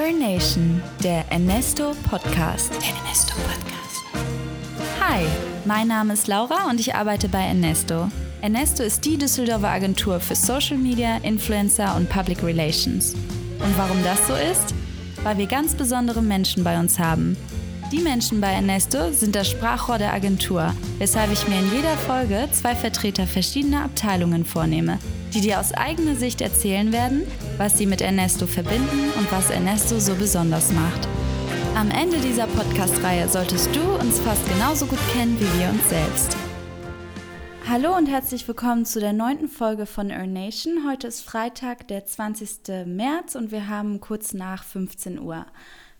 Earn Nation, der Ernesto Podcast. Der Ernesto Podcast. Hi, mein Name ist Laura und ich arbeite bei Ernesto. Ernesto ist die Düsseldorfer Agentur für Social Media, Influencer und Public Relations. Und warum das so ist? Weil wir ganz besondere Menschen bei uns haben. Die Menschen bei Ernesto sind das Sprachrohr der Agentur, weshalb ich mir in jeder Folge zwei Vertreter verschiedener Abteilungen vornehme, die dir aus eigener Sicht erzählen werden, was sie mit Ernesto verbinden und was Ernesto so besonders macht. Am Ende dieser Podcast-Reihe solltest du uns fast genauso gut kennen wie wir uns selbst. Hallo und herzlich willkommen zu der neunten Folge von Earn Nation. Heute ist Freitag, der 20. März und wir haben kurz nach 15 Uhr.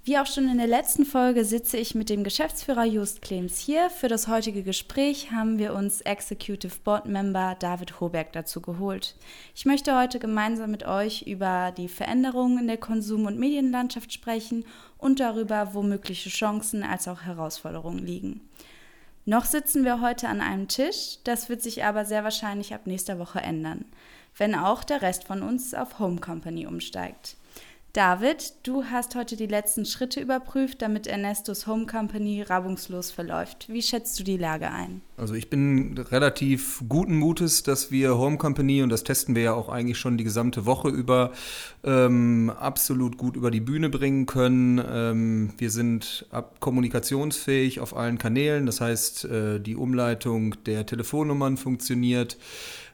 Wie auch schon in der letzten Folge sitze ich mit dem Geschäftsführer Just Clems hier. Für das heutige Gespräch haben wir uns Executive Board Member David Hoberg dazu geholt. Ich möchte heute gemeinsam mit euch über die Veränderungen in der Konsum- und Medienlandschaft sprechen und darüber, wo mögliche Chancen als auch Herausforderungen liegen. Noch sitzen wir heute an einem Tisch, das wird sich aber sehr wahrscheinlich ab nächster Woche ändern, wenn auch der Rest von uns auf Home Company umsteigt. David, du hast heute die letzten Schritte überprüft, damit Ernestos Home Company reibungslos verläuft. Wie schätzt du die Lage ein? Also ich bin relativ guten Mutes, dass wir Home Company, und das testen wir ja auch eigentlich schon die gesamte Woche über, ähm, absolut gut über die Bühne bringen können. Ähm, wir sind kommunikationsfähig auf allen Kanälen, das heißt, äh, die Umleitung der Telefonnummern funktioniert.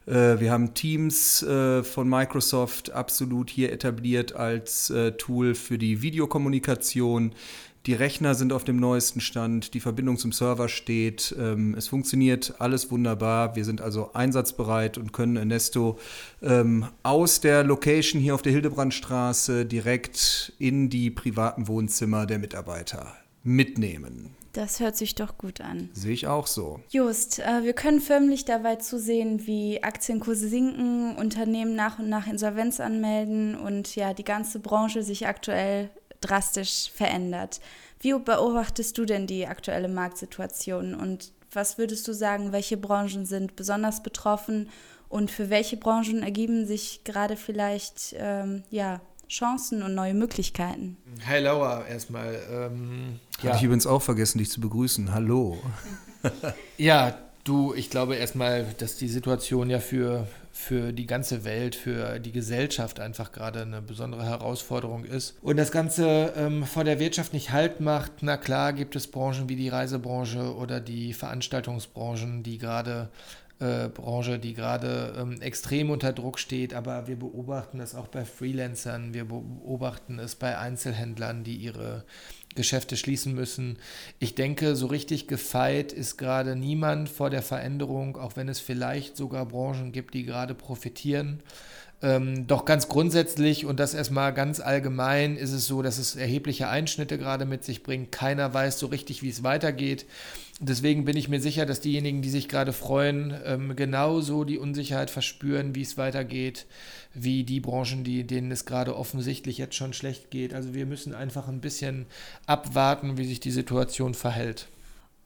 Äh, wir haben Teams äh, von Microsoft absolut hier etabliert als äh, Tool für die Videokommunikation. Die Rechner sind auf dem neuesten Stand, die Verbindung zum Server steht, ähm, es funktioniert alles wunderbar. Wir sind also einsatzbereit und können Ernesto ähm, aus der Location hier auf der Hildebrandstraße direkt in die privaten Wohnzimmer der Mitarbeiter mitnehmen. Das hört sich doch gut an. Sehe ich auch so. Just, äh, wir können förmlich dabei zusehen, wie Aktienkurse sinken, Unternehmen nach und nach Insolvenz anmelden und ja, die ganze Branche sich aktuell drastisch verändert. Wie beobachtest du denn die aktuelle Marktsituation und was würdest du sagen, welche Branchen sind besonders betroffen und für welche Branchen ergeben sich gerade vielleicht ähm, ja, Chancen und neue Möglichkeiten. Hi Laura, erstmal. Ähm, Hatte ja. ich übrigens auch vergessen, dich zu begrüßen. Hallo. ja, du, ich glaube erstmal, dass die Situation ja für, für die ganze Welt, für die Gesellschaft einfach gerade eine besondere Herausforderung ist. Und das Ganze ähm, vor der Wirtschaft nicht Halt macht, na klar gibt es Branchen wie die Reisebranche oder die Veranstaltungsbranchen, die gerade äh, Branche, die gerade ähm, extrem unter Druck steht, aber wir beobachten es auch bei Freelancern, wir beobachten es bei Einzelhändlern, die ihre Geschäfte schließen müssen. Ich denke, so richtig gefeit ist gerade niemand vor der Veränderung, auch wenn es vielleicht sogar Branchen gibt, die gerade profitieren. Ähm, doch ganz grundsätzlich und das erstmal ganz allgemein ist es so, dass es erhebliche Einschnitte gerade mit sich bringt. Keiner weiß so richtig, wie es weitergeht. Deswegen bin ich mir sicher, dass diejenigen, die sich gerade freuen, ähm, genauso die Unsicherheit verspüren, wie es weitergeht, wie die Branchen, die, denen es gerade offensichtlich jetzt schon schlecht geht. Also wir müssen einfach ein bisschen abwarten, wie sich die Situation verhält.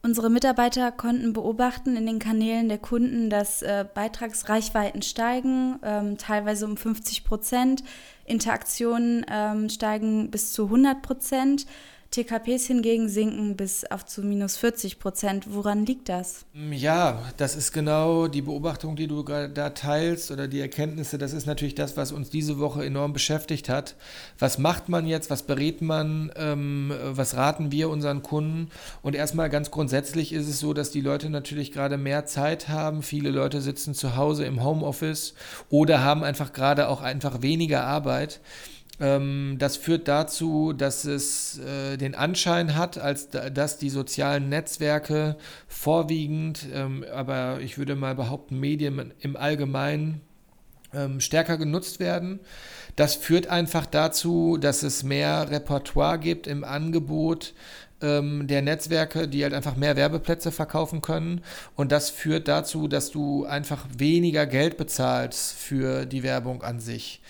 Unsere Mitarbeiter konnten beobachten in den Kanälen der Kunden, dass äh, Beitragsreichweiten steigen, ähm, teilweise um 50 Prozent. Interaktionen ähm, steigen bis zu 100 Prozent. TKPs hingegen sinken bis auf zu minus 40 Prozent. Woran liegt das? Ja, das ist genau die Beobachtung, die du da teilst oder die Erkenntnisse. Das ist natürlich das, was uns diese Woche enorm beschäftigt hat. Was macht man jetzt? Was berät man? Ähm, was raten wir unseren Kunden? Und erstmal ganz grundsätzlich ist es so, dass die Leute natürlich gerade mehr Zeit haben. Viele Leute sitzen zu Hause im Homeoffice oder haben einfach gerade auch einfach weniger Arbeit. Ähm, das führt dazu, dass es äh, den Anschein hat, als dass die sozialen Netzwerke vorwiegend, ähm, aber ich würde mal behaupten, Medien im Allgemeinen ähm, stärker genutzt werden. Das führt einfach dazu, dass es mehr Repertoire gibt im Angebot ähm, der Netzwerke, die halt einfach mehr Werbeplätze verkaufen können. Und das führt dazu, dass du einfach weniger Geld bezahlst für die Werbung an sich.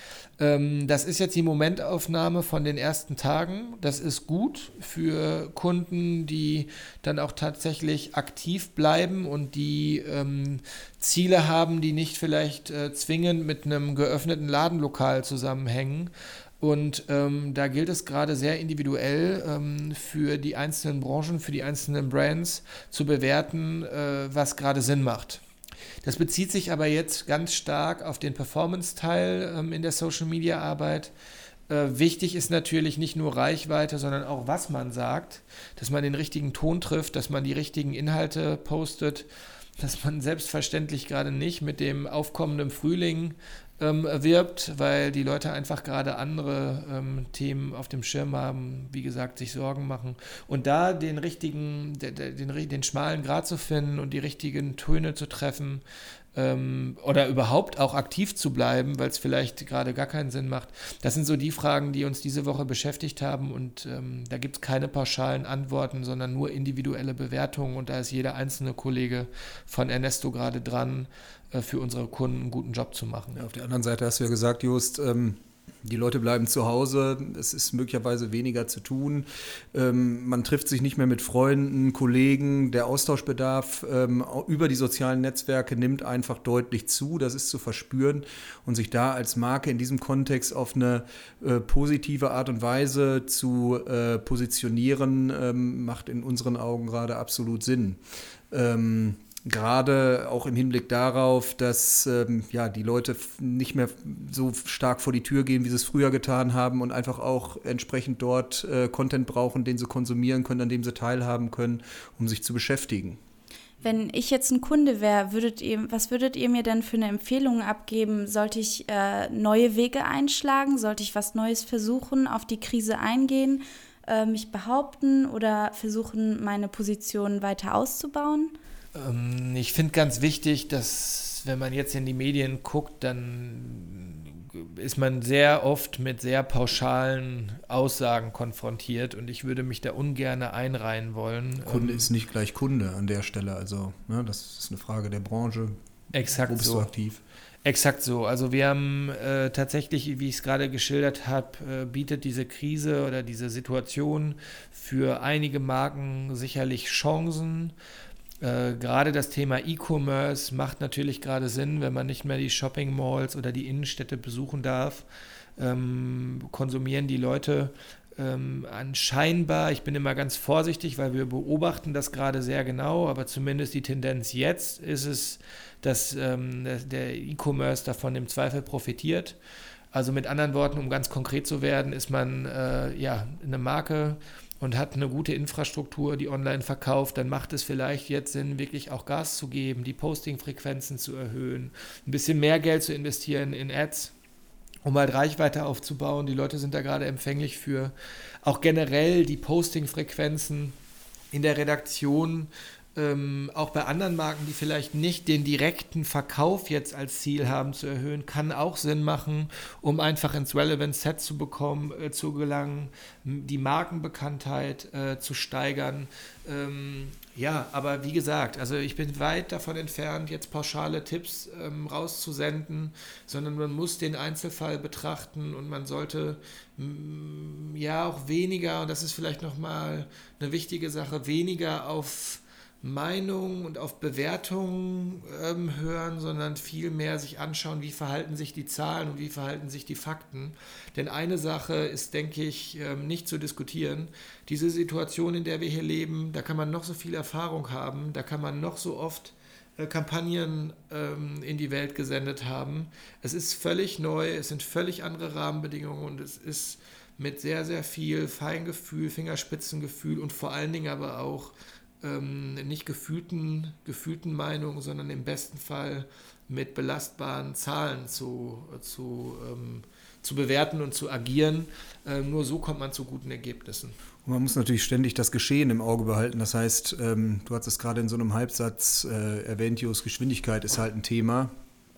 Ähm, das ist jetzt die Momentaufnahme von den ersten Tagen. Das ist gut für Kunden, die dann auch tatsächlich aktiv bleiben und die ähm, Ziele haben, die nicht vielleicht äh, zwingend mit einem geöffneten Ladenlokal zusammenhängen. Und ähm, da gilt es gerade sehr individuell ähm, für die einzelnen Branchen, für die einzelnen Brands zu bewerten, äh, was gerade Sinn macht. Das bezieht sich aber jetzt ganz stark auf den Performance-Teil ähm, in der Social-Media-Arbeit. Äh, wichtig ist natürlich nicht nur Reichweite, sondern auch, was man sagt, dass man den richtigen Ton trifft, dass man die richtigen Inhalte postet, dass man selbstverständlich gerade nicht mit dem aufkommenden Frühling ähm, wirbt, weil die Leute einfach gerade andere ähm, Themen auf dem Schirm haben, wie gesagt, sich Sorgen machen. Und da den richtigen, den, den, den schmalen Grad zu finden und die richtigen Töne zu treffen, ähm, oder überhaupt auch aktiv zu bleiben, weil es vielleicht gerade gar keinen Sinn macht. Das sind so die Fragen, die uns diese Woche beschäftigt haben und ähm, da gibt es keine pauschalen Antworten, sondern nur individuelle Bewertungen und da ist jeder einzelne Kollege von Ernesto gerade dran, äh, für unsere Kunden einen guten Job zu machen. Ja, auf der anderen Seite hast du ja gesagt, Just, ähm die Leute bleiben zu Hause, es ist möglicherweise weniger zu tun. Ähm, man trifft sich nicht mehr mit Freunden, Kollegen. Der Austauschbedarf ähm, über die sozialen Netzwerke nimmt einfach deutlich zu. Das ist zu verspüren. Und sich da als Marke in diesem Kontext auf eine äh, positive Art und Weise zu äh, positionieren, ähm, macht in unseren Augen gerade absolut Sinn. Ähm, Gerade auch im Hinblick darauf, dass ähm, ja, die Leute nicht mehr so stark vor die Tür gehen, wie sie es früher getan haben und einfach auch entsprechend dort äh, Content brauchen, den sie konsumieren können, an dem sie teilhaben können, um sich zu beschäftigen. Wenn ich jetzt ein Kunde wäre, würdet ihr, was würdet ihr mir denn für eine Empfehlung abgeben? Sollte ich äh, neue Wege einschlagen? Sollte ich was Neues versuchen, auf die Krise eingehen, äh, mich behaupten oder versuchen, meine Position weiter auszubauen? Ähm, ich finde ganz wichtig, dass wenn man jetzt in die Medien guckt, dann ist man sehr oft mit sehr pauschalen Aussagen konfrontiert und ich würde mich da ungern einreihen wollen. Kunde ähm, ist nicht gleich Kunde an der Stelle, also ne, das ist eine Frage der Branche. Exakt Wo bist so. du aktiv? Exakt so. Also wir haben äh, tatsächlich, wie ich es gerade geschildert habe, äh, bietet diese Krise oder diese Situation für einige Marken sicherlich Chancen. Äh, gerade das Thema E-Commerce macht natürlich gerade Sinn, wenn man nicht mehr die Shopping Malls oder die Innenstädte besuchen darf. Ähm, konsumieren die Leute ähm, anscheinbar, ich bin immer ganz vorsichtig, weil wir beobachten das gerade sehr genau, aber zumindest die Tendenz jetzt ist es, dass ähm, der E-Commerce davon im Zweifel profitiert. Also mit anderen Worten, um ganz konkret zu werden, ist man äh, ja eine Marke, und hat eine gute Infrastruktur, die online verkauft, dann macht es vielleicht jetzt Sinn, wirklich auch Gas zu geben, die Posting-Frequenzen zu erhöhen, ein bisschen mehr Geld zu investieren in Ads, um halt Reichweite aufzubauen. Die Leute sind da gerade empfänglich für. Auch generell die Posting-Frequenzen in der Redaktion ähm, auch bei anderen Marken, die vielleicht nicht den direkten Verkauf jetzt als Ziel haben zu erhöhen, kann auch Sinn machen, um einfach ins Relevant Set zu bekommen, äh, zu gelangen, die Markenbekanntheit äh, zu steigern. Ähm, ja, aber wie gesagt, also ich bin weit davon entfernt, jetzt pauschale Tipps ähm, rauszusenden, sondern man muss den Einzelfall betrachten und man sollte ja auch weniger, und das ist vielleicht nochmal eine wichtige Sache, weniger auf Meinung und auf Bewertungen ähm, hören, sondern vielmehr sich anschauen, wie verhalten sich die Zahlen und wie verhalten sich die Fakten. Denn eine Sache ist, denke ich, ähm, nicht zu diskutieren. Diese Situation, in der wir hier leben, da kann man noch so viel Erfahrung haben, da kann man noch so oft äh, Kampagnen ähm, in die Welt gesendet haben. Es ist völlig neu, es sind völlig andere Rahmenbedingungen und es ist mit sehr, sehr viel Feingefühl, Fingerspitzengefühl und vor allen Dingen aber auch ähm, nicht gefühlten, gefühlten Meinungen, sondern im besten Fall mit belastbaren Zahlen zu, zu, ähm, zu bewerten und zu agieren. Ähm, nur so kommt man zu guten Ergebnissen. Und man muss natürlich ständig das Geschehen im Auge behalten. Das heißt, ähm, du hast es gerade in so einem Halbsatz äh, erwähnt, Jos, Geschwindigkeit ist halt ein Thema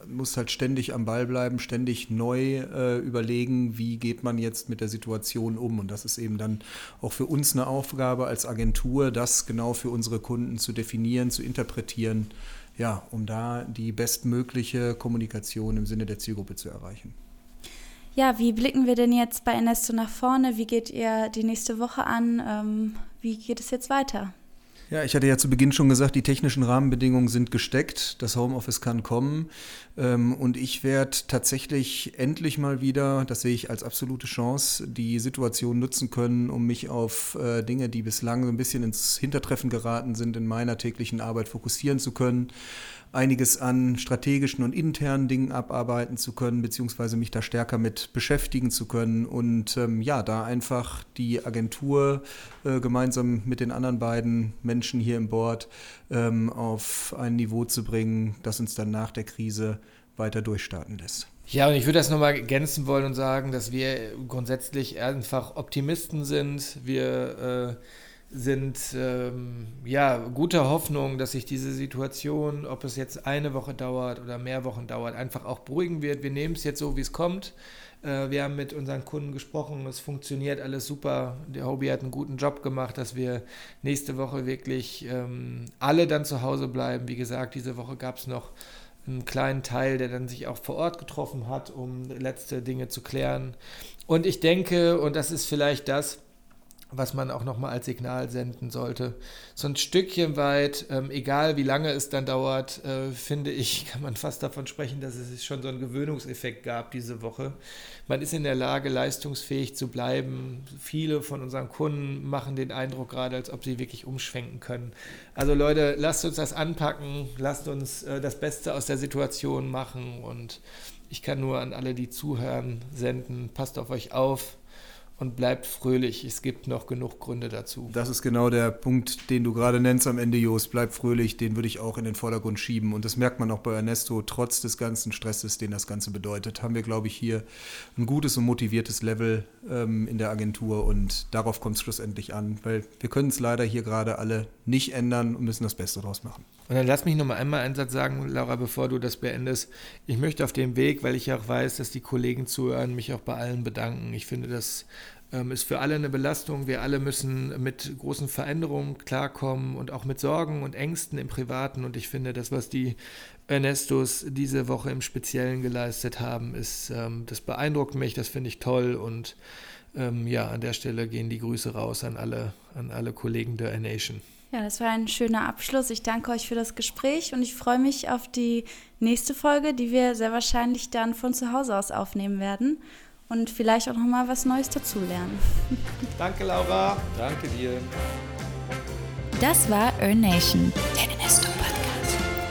muss halt ständig am Ball bleiben, ständig neu äh, überlegen, wie geht man jetzt mit der Situation um. Und das ist eben dann auch für uns eine Aufgabe als Agentur, das genau für unsere Kunden zu definieren, zu interpretieren, ja, um da die bestmögliche Kommunikation im Sinne der Zielgruppe zu erreichen. Ja, wie blicken wir denn jetzt bei Ernesto nach vorne? Wie geht ihr die nächste Woche an? Ähm, wie geht es jetzt weiter? Ja, ich hatte ja zu Beginn schon gesagt, die technischen Rahmenbedingungen sind gesteckt. Das Homeoffice kann kommen. Ähm, und ich werde tatsächlich endlich mal wieder, das sehe ich als absolute Chance, die Situation nutzen können, um mich auf äh, Dinge, die bislang so ein bisschen ins Hintertreffen geraten sind, in meiner täglichen Arbeit fokussieren zu können einiges an strategischen und internen Dingen abarbeiten zu können, beziehungsweise mich da stärker mit beschäftigen zu können und ähm, ja, da einfach die Agentur äh, gemeinsam mit den anderen beiden Menschen hier im Board ähm, auf ein Niveau zu bringen, das uns dann nach der Krise weiter durchstarten lässt. Ja, und ich würde das nochmal ergänzen wollen und sagen, dass wir grundsätzlich einfach Optimisten sind. Wir äh, sind ähm, ja guter Hoffnung, dass sich diese Situation, ob es jetzt eine Woche dauert oder mehr Wochen dauert, einfach auch beruhigen wird. Wir nehmen es jetzt so, wie es kommt. Äh, wir haben mit unseren Kunden gesprochen, es funktioniert alles super. Der Hobby hat einen guten Job gemacht, dass wir nächste Woche wirklich ähm, alle dann zu Hause bleiben. Wie gesagt, diese Woche gab es noch einen kleinen Teil, der dann sich auch vor Ort getroffen hat, um letzte Dinge zu klären. Und ich denke, und das ist vielleicht das, was man auch nochmal als Signal senden sollte. So ein Stückchen weit, ähm, egal wie lange es dann dauert, äh, finde ich, kann man fast davon sprechen, dass es schon so einen Gewöhnungseffekt gab diese Woche. Man ist in der Lage, leistungsfähig zu bleiben. Viele von unseren Kunden machen den Eindruck gerade, als ob sie wirklich umschwenken können. Also Leute, lasst uns das anpacken, lasst uns äh, das Beste aus der Situation machen und ich kann nur an alle, die zuhören, senden, passt auf euch auf und bleibt fröhlich. Es gibt noch genug Gründe dazu. Das ist genau der Punkt, den du gerade nennst am Ende, Jos. Bleib fröhlich, den würde ich auch in den Vordergrund schieben. Und das merkt man auch bei Ernesto, trotz des ganzen Stresses, den das Ganze bedeutet, haben wir, glaube ich, hier ein gutes und motiviertes Level ähm, in der Agentur. Und darauf kommt es schlussendlich an, weil wir können es leider hier gerade alle nicht ändern und müssen das Beste daraus machen. Und dann lass mich noch mal einmal einen Satz sagen, Laura, bevor du das beendest. Ich möchte auf dem Weg, weil ich auch weiß, dass die Kollegen zuhören, mich auch bei allen bedanken. Ich finde, das ist für alle eine Belastung. Wir alle müssen mit großen Veränderungen klarkommen und auch mit Sorgen und Ängsten im Privaten. Und ich finde, das, was die Ernestos diese Woche im Speziellen geleistet haben, ist, ähm, das beeindruckt mich, das finde ich toll. Und ähm, ja, an der Stelle gehen die Grüße raus an alle, an alle Kollegen der Nation. Ja, das war ein schöner Abschluss. Ich danke euch für das Gespräch und ich freue mich auf die nächste Folge, die wir sehr wahrscheinlich dann von zu Hause aus aufnehmen werden und vielleicht auch noch mal was Neues dazulernen. Danke, Laura. Danke dir. Das war Earn Nation, der Ernesto Podcast.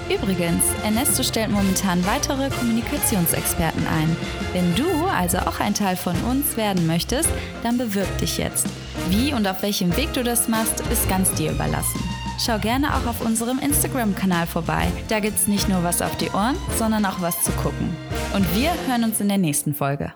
Übrigens, Ernesto stellt momentan weitere Kommunikationsexperten ein. Wenn du also auch ein Teil von uns werden möchtest, dann bewirb dich jetzt. Wie und auf welchem Weg du das machst, ist ganz dir überlassen. Schau gerne auch auf unserem Instagram-Kanal vorbei. Da gibt's nicht nur was auf die Ohren, sondern auch was zu gucken. Und wir hören uns in der nächsten Folge.